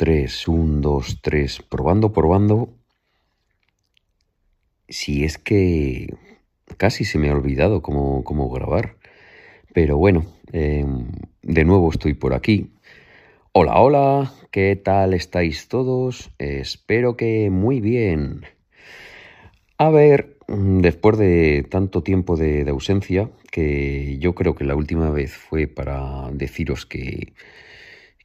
Pues un, dos, tres, probando, probando. Si es que casi se me ha olvidado cómo, cómo grabar. Pero bueno, em, de nuevo estoy por aquí. Hola, hola, ¿qué tal estáis todos? Espero que muy bien. A ver, después de tanto tiempo de, de ausencia, que yo creo que la última vez fue para deciros que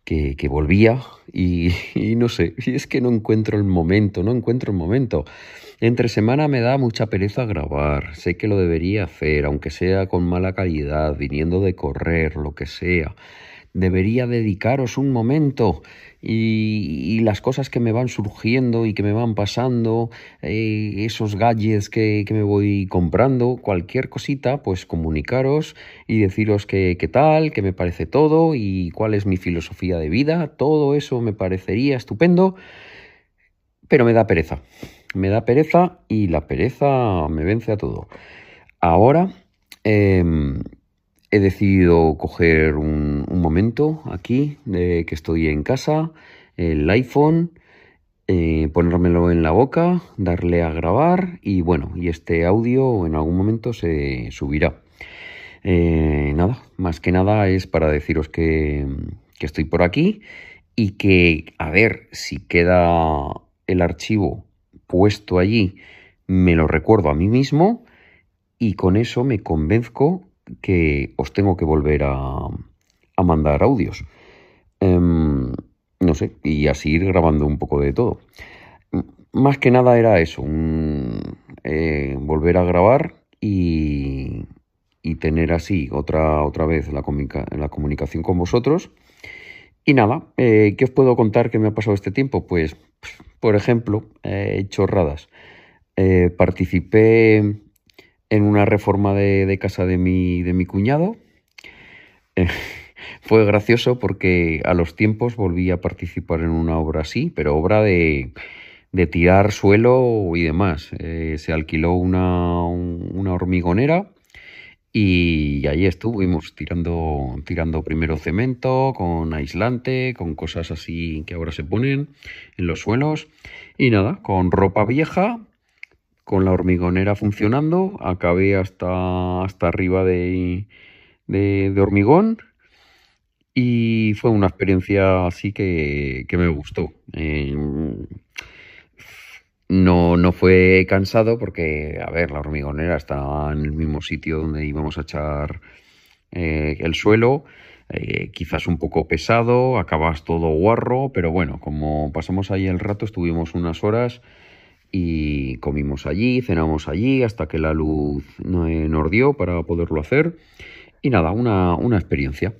que, volvía y, no sé, y es que no encuentro el momento, no encuentro el momento. Entre semana me da mucha pereza grabar, sé que lo debería hacer, aunque sea con mala calidad, viniendo de correr, lo que sea. Debería dedicaros un momento y, las cosas que me van surgiendo y que me van pasando, eh, esos gadgets que, me voy comprando, cualquier cosita, pues comunicaros y deciros qué tal, qué me parece todo y cuál es mi filosofía de vida. Todo eso me parecería estupendo, pero me da pereza. Me da pereza y la pereza me vence a todo. Ahora... Em, he decidido coger un, momento aquí de que estoy en casa, el iPhone, eh, ponérmelo en la boca, darle a grabar y bueno, y este audio en algún momento se subirá. Eh, nada, más que nada es para deciros que, que estoy por aquí y que a ver si queda el archivo puesto allí, me lo recuerdo a mí mismo y con eso me convenzco que os tengo que volver a, mandar audios. Em, no sé, y así ir grabando un poco de todo. Más que nada era eso, eh, volver a grabar y, tener así otra, otra vez la, la comunicación con vosotros. Y nada, eh, ¿qué os puedo contar que me ha pasado este tiempo? Pues, por ejemplo, eh, chorradas. participé en una reforma de, casa de mi, cuñado. Eh, fue gracioso porque a los tiempos volví a participar en una obra así, pero obra de, de tirar suelo y demás. Eh, se alquiló una, una, hormigonera y ahí estuvimos tirando, tirando primero cemento con aislante, con cosas así que ahora se ponen en los suelos y nada, con ropa vieja con la hormigonera funcionando, acabé hasta, hasta arriba de, hormigón y fue una experiencia así que, me gustó. Em, no, no fue cansado porque, a ver, la hormigonera estaba en el mismo sitio donde íbamos a echar eh, el suelo. Eh, quizás un poco pesado, acabas todo guarro, pero bueno, como pasamos ahí el rato, estuvimos unas horas y comimos allí, cenamos allí hasta que la luz nos dio para poderlo hacer. Y nada, una, experiencia.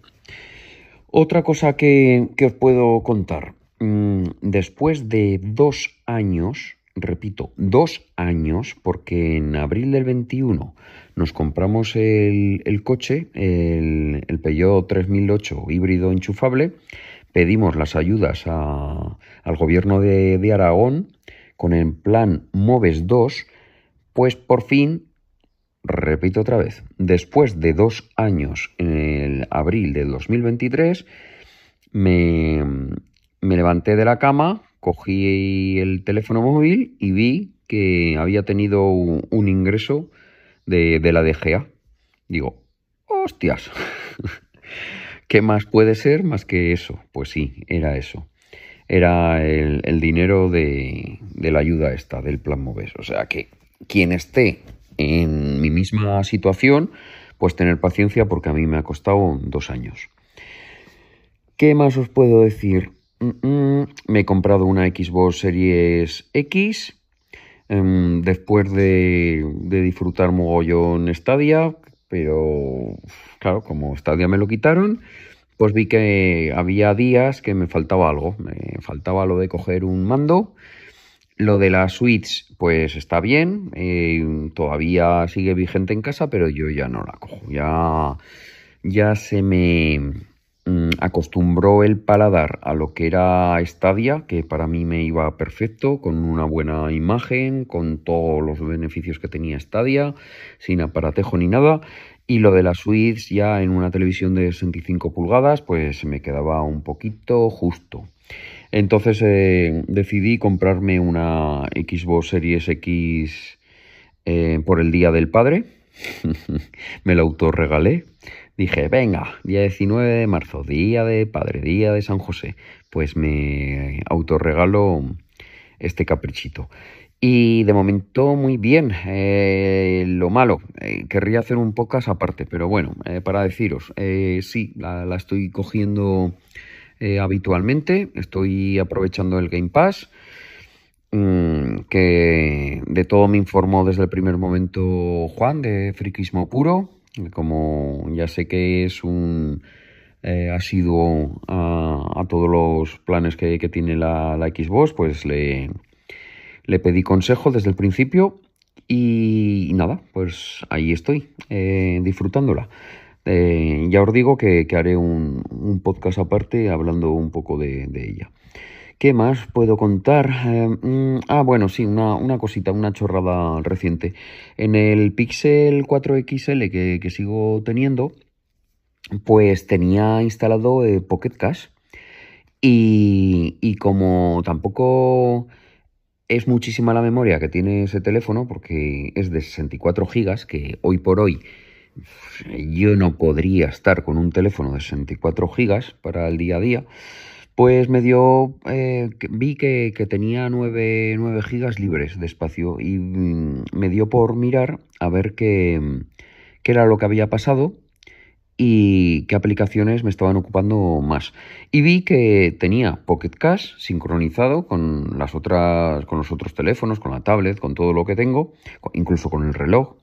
Otra cosa que, os puedo contar. Mm, después de dos años, repito, dos años, porque en abril del 21 nos compramos el, coche, el, el, Peugeot 3008 híbrido enchufable, pedimos las ayudas al gobierno de, de Aragón con el plan MOVES 2, pues por fin, repito otra vez, después de dos años, en el abril de 2023, me, me levanté de la cama, cogí el teléfono móvil y vi que había tenido un ingreso de, de la DGA. Digo, hostias, ¿qué más puede ser más que eso? Pues sí, era eso era el, dinero de, la ayuda esta, del plan MOVES. O sea que quien esté en mi misma situación, pues tener paciencia porque a mí me ha costado dos años. ¿Qué más os puedo decir? Me he comprado una Xbox Series X. Em, después de, de disfrutar mogollón Stadia, pero claro, como Stadia me lo quitaron, pues vi que había días que me faltaba algo. Me faltaba lo de coger un mando. Lo de la Switch, pues está bien. Eh, todavía sigue vigente en casa, pero yo ya no la cojo. Ya, ya se me mm, acostumbró el paladar a lo que era Stadia, que para mí me iba perfecto, con una buena imagen, con todos los beneficios que tenía Stadia, sin aparatejo ni nada. Y lo de la Switch ya en una televisión de 65 pulgadas, pues me quedaba un poquito justo. Entonces eh, decidí comprarme una Xbox Series X eh, por el Día del Padre. Me la autorregalé. Dije, venga, día 19 de marzo, Día de Padre, Día de San José. Pues me autorregalo este caprichito. Y de momento muy bien. Eh, lo malo, eh, querría hacer un podcast aparte, pero bueno, eh, para deciros, sí, la, estoy cogiendo habitualmente, estoy aprovechando el Game Pass, mmm, que de todo me informó desde el primer momento Juan de Friquismo Puro, como ya sé que es un... ha sido a, a, todos los planes que, que tiene la, la Xbox, pues le, le pedí consejo desde el principio y, nada, pues ahí estoy, eh, disfrutándola. Eh, ya os digo que, que haré un, un, podcast aparte hablando un poco de, ella. ¿Qué más puedo contar? Eh, mm, ah, bueno, sí, una, una, cosita, una chorrada reciente. En el Pixel 4XL que, que sigo teniendo, pues tenía instalado Pocket Cash. Y, y como tampoco es muchísima la memoria que tiene ese teléfono porque es de 64 gigas, que hoy por hoy yo no podría estar con un teléfono de 64 gigas para el día a día. Pues me dio, eh, vi que, que tenía 9, 9, gigas libres de espacio y mm, me dio por mirar a ver qué, qué era lo que había pasado y qué aplicaciones me estaban ocupando más. Y vi que tenía Pocket Cash sincronizado con las otras, con los otros teléfonos, con la tablet, con todo lo que tengo, incluso con el reloj,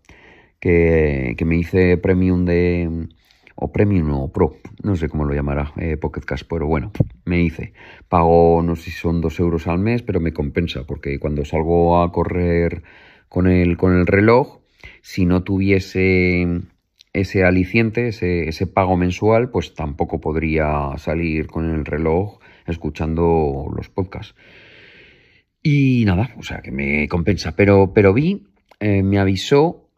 que, que me hice premium de o premium o pro, no sé cómo lo llamará eh, Pocket Cash, pero bueno, me hice. Pago, no sé si son dos euros al mes, pero me compensa, porque cuando salgo a correr con el, con el reloj, si no tuviese ese aliciente, ese, ese, pago mensual, pues tampoco podría salir con el reloj escuchando los podcasts. Y nada, o sea que me compensa. Pero, pero vi, eh, me avisó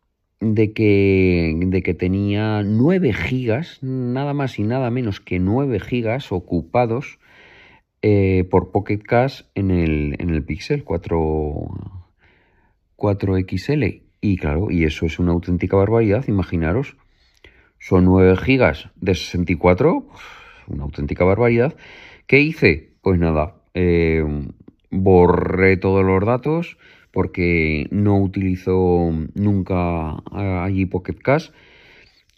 de que, de que tenía 9 gigas, nada más y nada menos que 9 gigas ocupados eh, por Pocket Cash en el, en el Pixel 4, 4XL. Y claro, y eso es una auténtica barbaridad, imaginaros son 9 gigas de 64, una auténtica barbaridad. ¿Qué hice? Pues nada, eh, borré todos los datos porque no utilizo nunca allí Pocket Cash.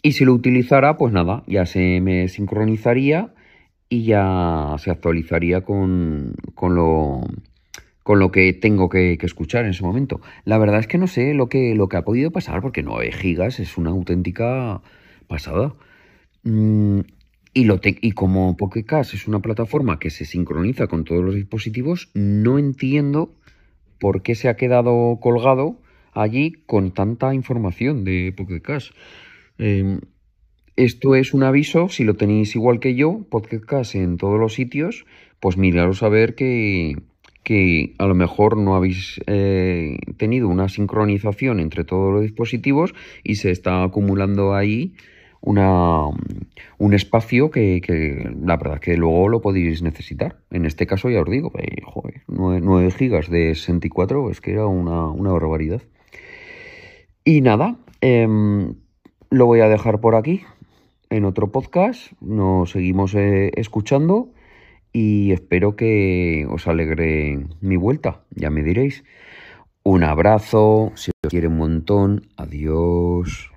Y si lo utilizara, pues nada, ya se me sincronizaría y ya se actualizaría con, con lo con lo que tengo que, que, escuchar en ese momento. La verdad es que no sé lo que, lo que ha podido pasar, porque 9 gigas es una auténtica pasada. Mm, y, lo te y como Pokécast es una plataforma que se sincroniza con todos los dispositivos, no entiendo por qué se ha quedado colgado allí con tanta información de Pokécast. Eh, esto es un aviso, si lo tenéis igual que yo, Podcast en todos los sitios, pues miraros a ver que, que a lo mejor no habéis eh, tenido una sincronización entre todos los dispositivos y se está acumulando ahí una, un espacio que, que, la verdad que luego lo podéis necesitar. En este caso ya os digo, eh, joder, 9, 9, gigas de 64 es que era una, una barbaridad. Y nada, eh, lo voy a dejar por aquí en otro podcast. Nos seguimos eh, escuchando y espero que os alegre mi vuelta, ya me diréis. Un abrazo, si os quiere un montón, adiós.